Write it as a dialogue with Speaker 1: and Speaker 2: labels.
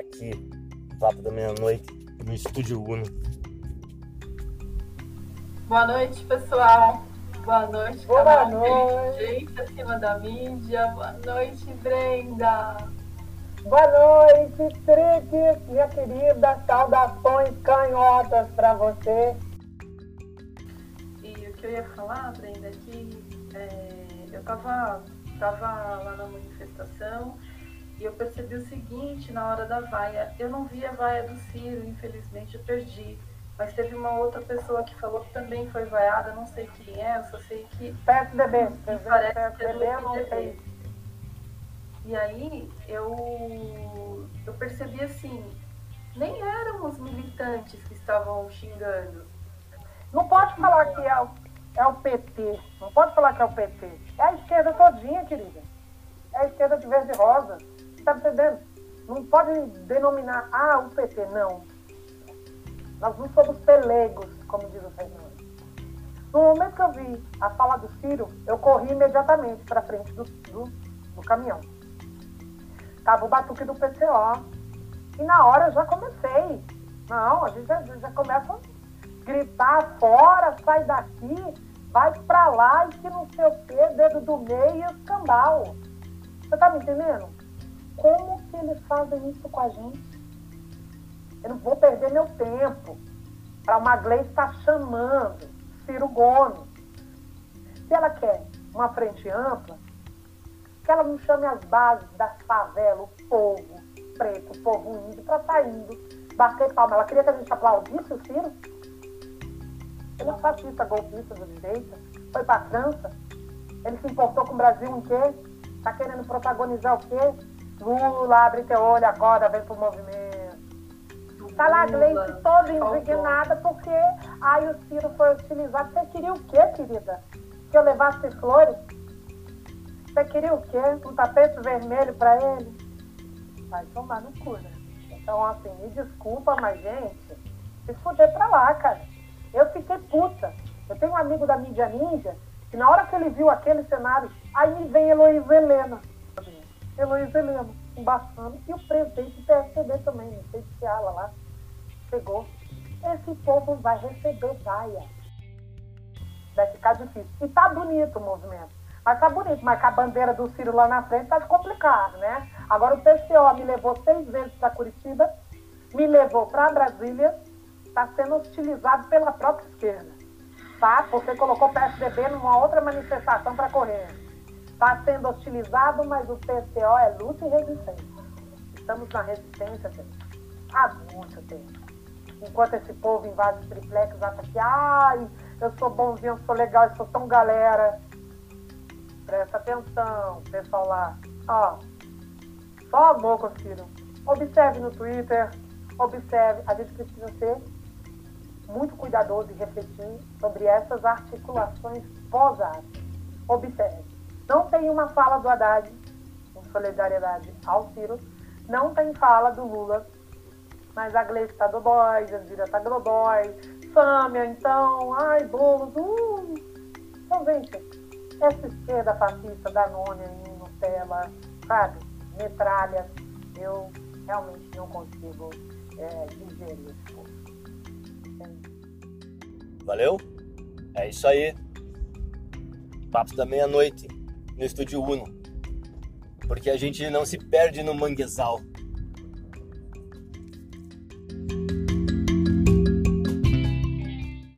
Speaker 1: aqui, papo da meia-noite, no Estúdio Uno.
Speaker 2: Boa noite, pessoal. Boa noite,
Speaker 3: Boa noite.
Speaker 2: Gente acima da mídia. Boa noite, Brenda.
Speaker 3: Boa noite, Trick, minha querida. Saudações canhotas para você.
Speaker 2: E o que eu ia falar, Brenda, é que é, eu tava, tava lá na manifestação e eu percebi o seguinte na hora da vaia. Eu não vi a vaia do Ciro, infelizmente eu perdi. Mas teve uma outra pessoa que falou que também foi vaiada, não sei quem é, eu só sei que
Speaker 3: PSDB,
Speaker 2: parece que é do
Speaker 3: PSDB.
Speaker 2: E aí eu, eu percebi assim, nem eram os militantes que estavam xingando.
Speaker 3: Não pode falar que é o, é o PT. Não pode falar que é o PT. É a esquerda todinha, querida. É a esquerda de verde e rosa. Você tá entendendo? Não pode denominar, ah, o PT. Não. Nós não somos pelegos, como diz o Fernando. No momento que eu vi a fala do Ciro, eu corri imediatamente para frente do, do, do caminhão. Tava o batuque do PCO. E na hora eu já comecei. Não, a gente já, já começa a gritar fora, sai daqui, vai pra lá e que não sei o quê, dedo do meio e escambau. Você tá me entendendo? Eles fazem isso com a gente? Eu não vou perder meu tempo para uma Gleice estar chamando Ciro Gomes. Se ela quer uma frente ampla, que ela não chame as bases das favelas, o povo preto, o povo índio, para estar indo, bater palma. Ela queria que a gente aplaudisse o Ciro? Ele é fascista, golpista da direita, foi para a França, ele se importou com o Brasil em quê? Está querendo protagonizar o quê? Lula, abre teu olho, acorda, vem pro movimento. Tá lá a Gleice toda indignada porque aí o Ciro foi utilizado. Você queria o quê, querida? Que eu levasse flores? Você queria o quê? Um tapete vermelho para ele? Vai tomar no cu, né? Então, assim, me desculpa, mas, gente, se fuder pra lá, cara. Eu fiquei puta. Eu tenho um amigo da mídia ninja que na hora que ele viu aquele cenário, aí me vem Heloísa Helena. Heloísa Helena, embaçando. E o presidente do PSDB também, não sei se ala lá, chegou. Esse povo vai receber vaia. Vai ficar difícil. E tá bonito o movimento. Mas tá bonito, mas com a bandeira do Ciro lá na frente tá complicado, né? Agora o PCO me levou seis vezes para Curitiba, me levou para Brasília, está sendo hostilizado pela própria esquerda, tá? Porque colocou o PSDB numa outra manifestação para correr. Está sendo hostilizado, mas o PCO é luta e resistência. Estamos na resistência, gente, há muito tempo. Enquanto esse povo invade os triplex, acha que, ai, eu sou bonzinho, eu sou legal, eu sou tão galera. Presta atenção, pessoal lá. Ó, só amor com o Ciro. Observe no Twitter, observe. A gente precisa ser muito cuidadoso e refletir sobre essas articulações pós-ato. Observe. Não tem uma fala do Haddad em solidariedade ao Ciro. Não tem fala do Lula. Mas a Gleice tá do boy, Jandira tá do boy. Sâmia, então, ai, bolos, uh. Então, gente, essa esquerda fascista da Nônia em Nutella, sabe? Metralha, eu realmente não consigo é, povo.
Speaker 1: Valeu? É isso aí. Papo da meia-noite no Estúdio Uno. Porque a gente não se perde no manguezal.